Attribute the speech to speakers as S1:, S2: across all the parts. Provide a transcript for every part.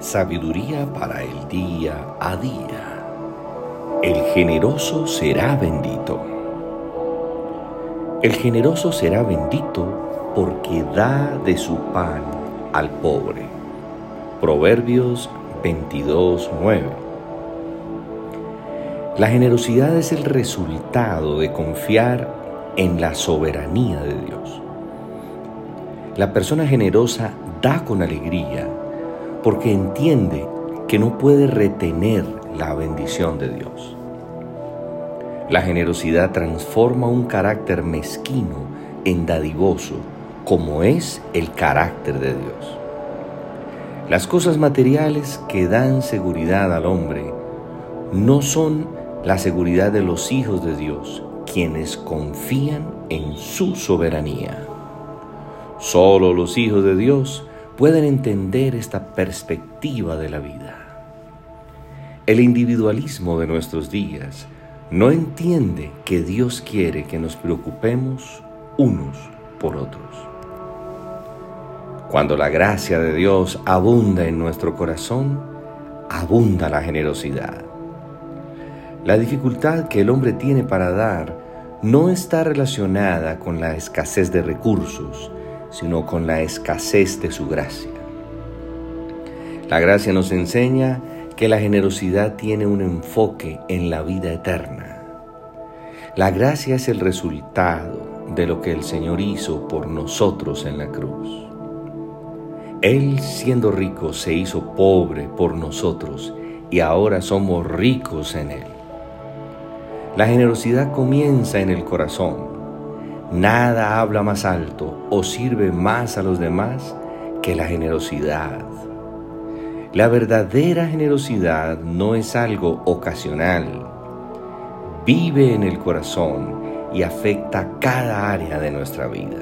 S1: Sabiduría para el día a día. El generoso será bendito. El generoso será bendito porque da de su pan al pobre. Proverbios 22.9. La generosidad es el resultado de confiar en la soberanía de Dios. La persona generosa da con alegría porque entiende que no puede retener la bendición de Dios. La generosidad transforma un carácter mezquino en dadivoso, como es el carácter de Dios. Las cosas materiales que dan seguridad al hombre no son la seguridad de los hijos de Dios, quienes confían en su soberanía. Solo los hijos de Dios pueden entender esta perspectiva de la vida. El individualismo de nuestros días no entiende que Dios quiere que nos preocupemos unos por otros. Cuando la gracia de Dios abunda en nuestro corazón, abunda la generosidad. La dificultad que el hombre tiene para dar no está relacionada con la escasez de recursos, sino con la escasez de su gracia. La gracia nos enseña que la generosidad tiene un enfoque en la vida eterna. La gracia es el resultado de lo que el Señor hizo por nosotros en la cruz. Él siendo rico se hizo pobre por nosotros y ahora somos ricos en Él. La generosidad comienza en el corazón Nada habla más alto o sirve más a los demás que la generosidad. La verdadera generosidad no es algo ocasional. Vive en el corazón y afecta cada área de nuestra vida.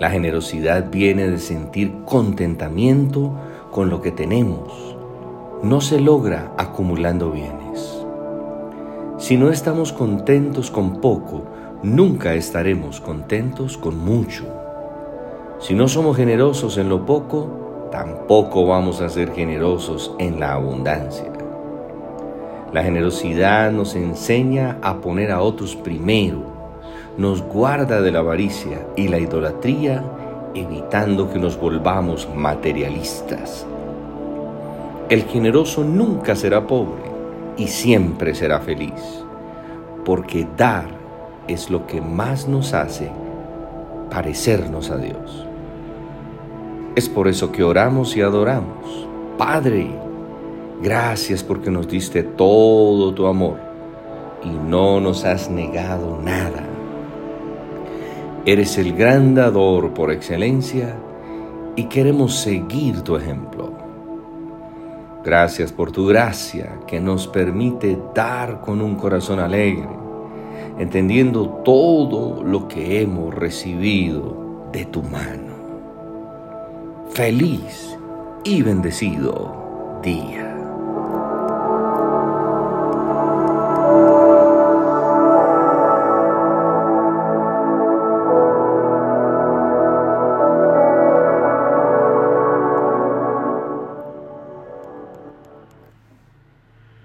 S1: La generosidad viene de sentir contentamiento con lo que tenemos. No se logra acumulando bienes. Si no estamos contentos con poco, nunca estaremos contentos con mucho. Si no somos generosos en lo poco, tampoco vamos a ser generosos en la abundancia. La generosidad nos enseña a poner a otros primero, nos guarda de la avaricia y la idolatría, evitando que nos volvamos materialistas. El generoso nunca será pobre y siempre será feliz, porque dar es lo que más nos hace parecernos a Dios. Es por eso que oramos y adoramos. Padre, gracias porque nos diste todo tu amor y no nos has negado nada. Eres el gran dador por excelencia y queremos seguir tu ejemplo. Gracias por tu gracia que nos permite dar con un corazón alegre entendiendo todo lo que hemos recibido de tu mano. Feliz y bendecido día.